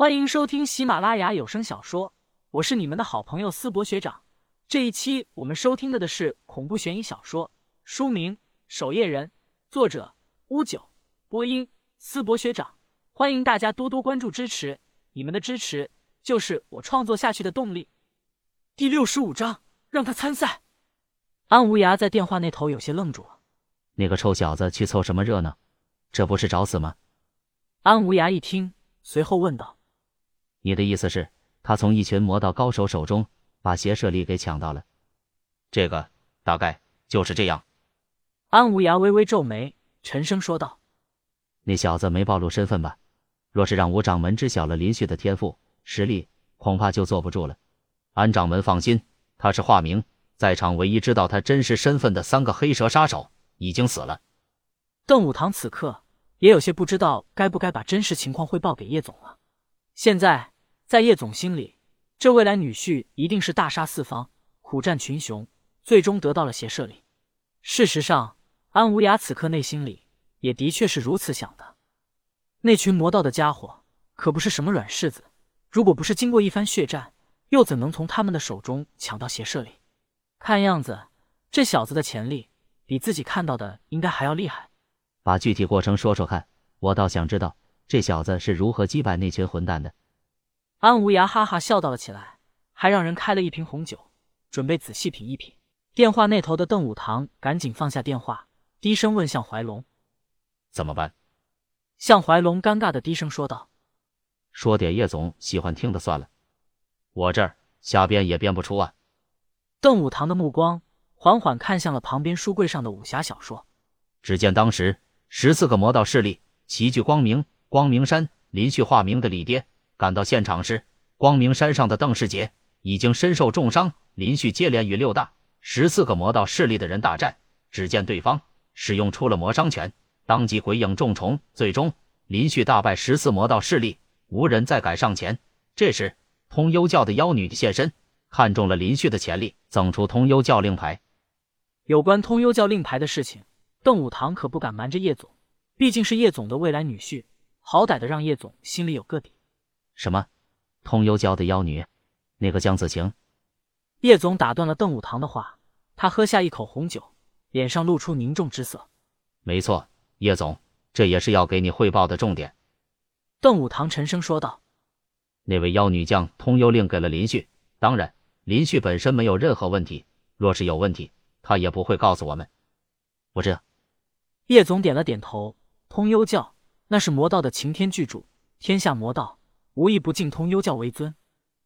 欢迎收听喜马拉雅有声小说，我是你们的好朋友思博学长。这一期我们收听的的是恐怖悬疑小说，书名《守夜人》，作者乌九，播音思博学长。欢迎大家多多关注支持，你们的支持就是我创作下去的动力。第六十五章，让他参赛。安无涯在电话那头有些愣住了，那个臭小子去凑什么热闹？这不是找死吗？安无涯一听，随后问道。你的意思是，他从一群魔道高手手中把邪舍利给抢到了？这个大概就是这样。安无涯微微皱眉，沉声说道：“那小子没暴露身份吧？若是让吴掌门知晓了林旭的天赋实力，恐怕就坐不住了。安掌门放心，他是化名，在场唯一知道他真实身份的三个黑蛇杀手已经死了。”邓武堂此刻也有些不知道该不该把真实情况汇报给叶总了。现在，在叶总心里，这未来女婿一定是大杀四方、苦战群雄，最终得到了邪舍里。事实上，安无涯此刻内心里也的确是如此想的。那群魔道的家伙可不是什么软柿子，如果不是经过一番血战，又怎能从他们的手中抢到邪舍里？看样子，这小子的潜力比自己看到的应该还要厉害。把具体过程说说看，我倒想知道。这小子是如何击败那群混蛋的？安无涯哈哈笑道了起来，还让人开了一瓶红酒，准备仔细品一品。电话那头的邓武堂赶紧放下电话，低声问向怀龙：“怎么办？”向怀龙尴尬的低声说道：“说点叶总喜欢听的算了，我这儿瞎编也编不出啊。”邓武堂的目光缓缓看向了旁边书柜上的武侠小说，只见当时十四个魔道势力齐聚光明。光明山林旭化名的李爹赶到现场时，光明山上的邓世杰已经身受重伤。林旭接连与六大、十四个魔道势力的人大战，只见对方使用出了魔伤拳，当即鬼影重重。最终，林旭大败十四魔道势力，无人再敢上前。这时，通幽教的妖女现身，看中了林旭的潜力，赠出通幽教令牌。有关通幽教令牌的事情，邓武堂可不敢瞒着叶总，毕竟是叶总的未来女婿。好歹的让叶总心里有个底。什么？通幽教的妖女？那个江子晴？叶总打断了邓武堂的话，他喝下一口红酒，脸上露出凝重之色。没错，叶总，这也是要给你汇报的重点。邓武堂沉声说道：“那位妖女将通幽令给了林旭，当然，林旭本身没有任何问题。若是有问题，他也不会告诉我们。”我这。叶总点了点头。通幽教。那是魔道的擎天巨主，天下魔道无一不敬通幽教为尊。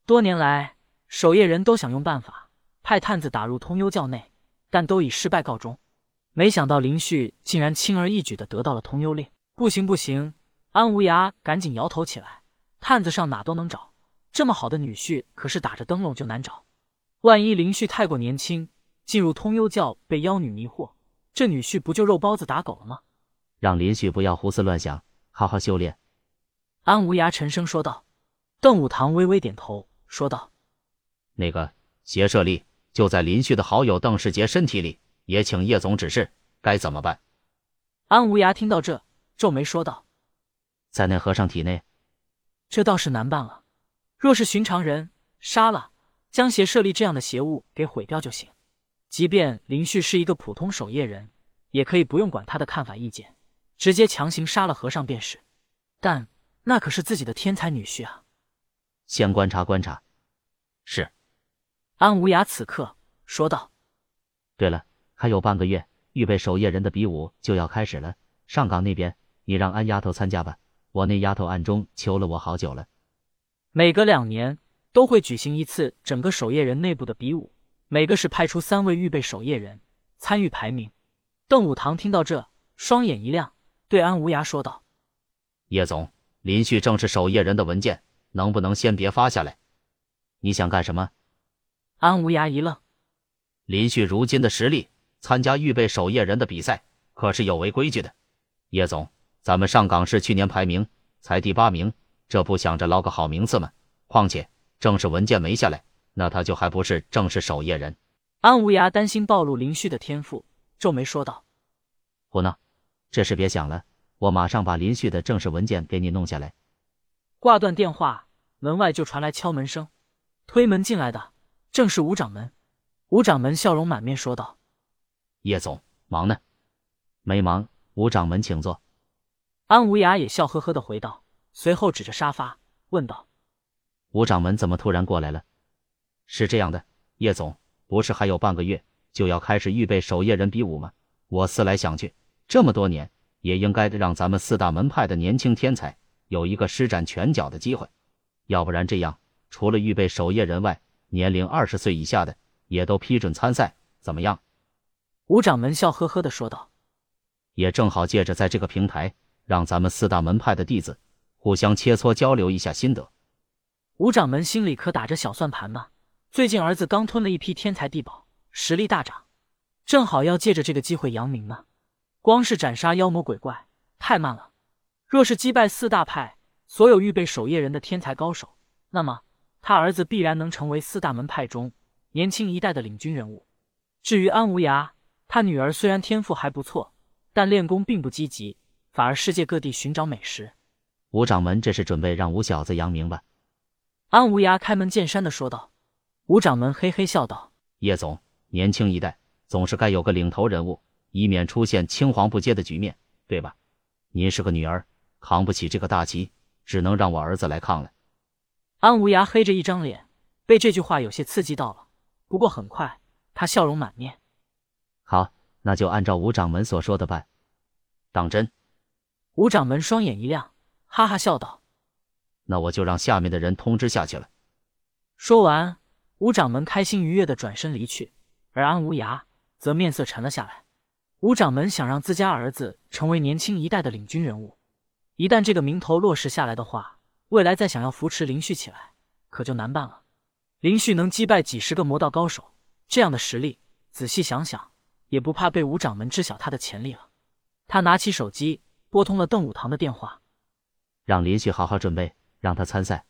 多年来，守夜人都想用办法派探子打入通幽教内，但都以失败告终。没想到林旭竟然轻而易举的得到了通幽令。不行不行！安无涯赶紧摇头起来。探子上哪都能找，这么好的女婿可是打着灯笼就难找。万一林旭太过年轻，进入通幽教被妖女迷惑，这女婿不就肉包子打狗了吗？让林旭不要胡思乱想。好好修炼，安无涯沉声说道。邓武堂微微点头说道：“那个邪舍力就在林旭的好友邓世杰身体里，也请叶总指示该怎么办。”安无涯听到这，皱眉说道：“在那和尚体内，这倒是难办了。若是寻常人，杀了，将邪舍利这样的邪物给毁掉就行。即便林旭是一个普通守夜人，也可以不用管他的看法意见。”直接强行杀了和尚便是，但那可是自己的天才女婿啊！先观察观察。是。安无涯此刻说道。对了，还有半个月，预备守夜人的比武就要开始了。上岗那边，你让安丫头参加吧。我那丫头暗中求了我好久了。每隔两年都会举行一次整个守夜人内部的比武，每个是派出三位预备守夜人参与排名。邓武堂听到这，双眼一亮。对安无涯说道：“叶总，林旭正是守夜人的文件，能不能先别发下来？你想干什么？”安无涯一愣：“林旭如今的实力，参加预备守夜人的比赛可是有违规矩的。叶总，咱们上港市去年排名才第八名，这不想着捞个好名次吗？况且正式文件没下来，那他就还不是正式守夜人？”安无涯担心暴露林旭的天赋，皱眉说道：“胡闹。”这事别想了，我马上把林旭的正式文件给你弄下来。挂断电话，门外就传来敲门声。推门进来的正是吴掌门。吴掌门笑容满面说道：“叶总，忙呢？没忙。吴掌门，请坐。”安无涯也笑呵呵的回道，随后指着沙发问道：“吴掌门怎么突然过来了？”是这样的，叶总，不是还有半个月就要开始预备守夜人比武吗？我思来想去，这么多年，也应该让咱们四大门派的年轻天才有一个施展拳脚的机会。要不然这样，除了预备守夜人外，年龄二十岁以下的也都批准参赛，怎么样？吴掌门笑呵呵的说道：“也正好借着在这个平台，让咱们四大门派的弟子互相切磋交流一下心得。”吴掌门心里可打着小算盘呢。最近儿子刚吞了一批天才地宝，实力大涨，正好要借着这个机会扬名呢。光是斩杀妖魔鬼怪太慢了，若是击败四大派所有预备守夜人的天才高手，那么他儿子必然能成为四大门派中年轻一代的领军人物。至于安无涯，他女儿虽然天赋还不错，但练功并不积极，反而世界各地寻找美食。吴掌门这是准备让吴小子扬名吧？安无涯开门见山的说道。吴掌门嘿嘿笑道：“叶总，年轻一代总是该有个领头人物，以免出现青黄不接的局面，对吧？您是个女儿，扛不起这个大旗，只能让我儿子来抗了。”安无涯黑着一张脸，被这句话有些刺激到了。不过很快，他笑容满面：“好，那就按照吴掌门所说的办。”当真？吴掌门双眼一亮，哈哈笑道：“那我就让下面的人通知下去了。”说完。吴掌门开心愉悦的转身离去，而安无涯则面色沉了下来。吴掌门想让自家儿子成为年轻一代的领军人物，一旦这个名头落实下来的话，未来再想要扶持林旭起来，可就难办了。林旭能击败几十个魔道高手，这样的实力，仔细想想，也不怕被吴掌门知晓他的潜力了。他拿起手机，拨通了邓武堂的电话，让林旭好好准备，让他参赛。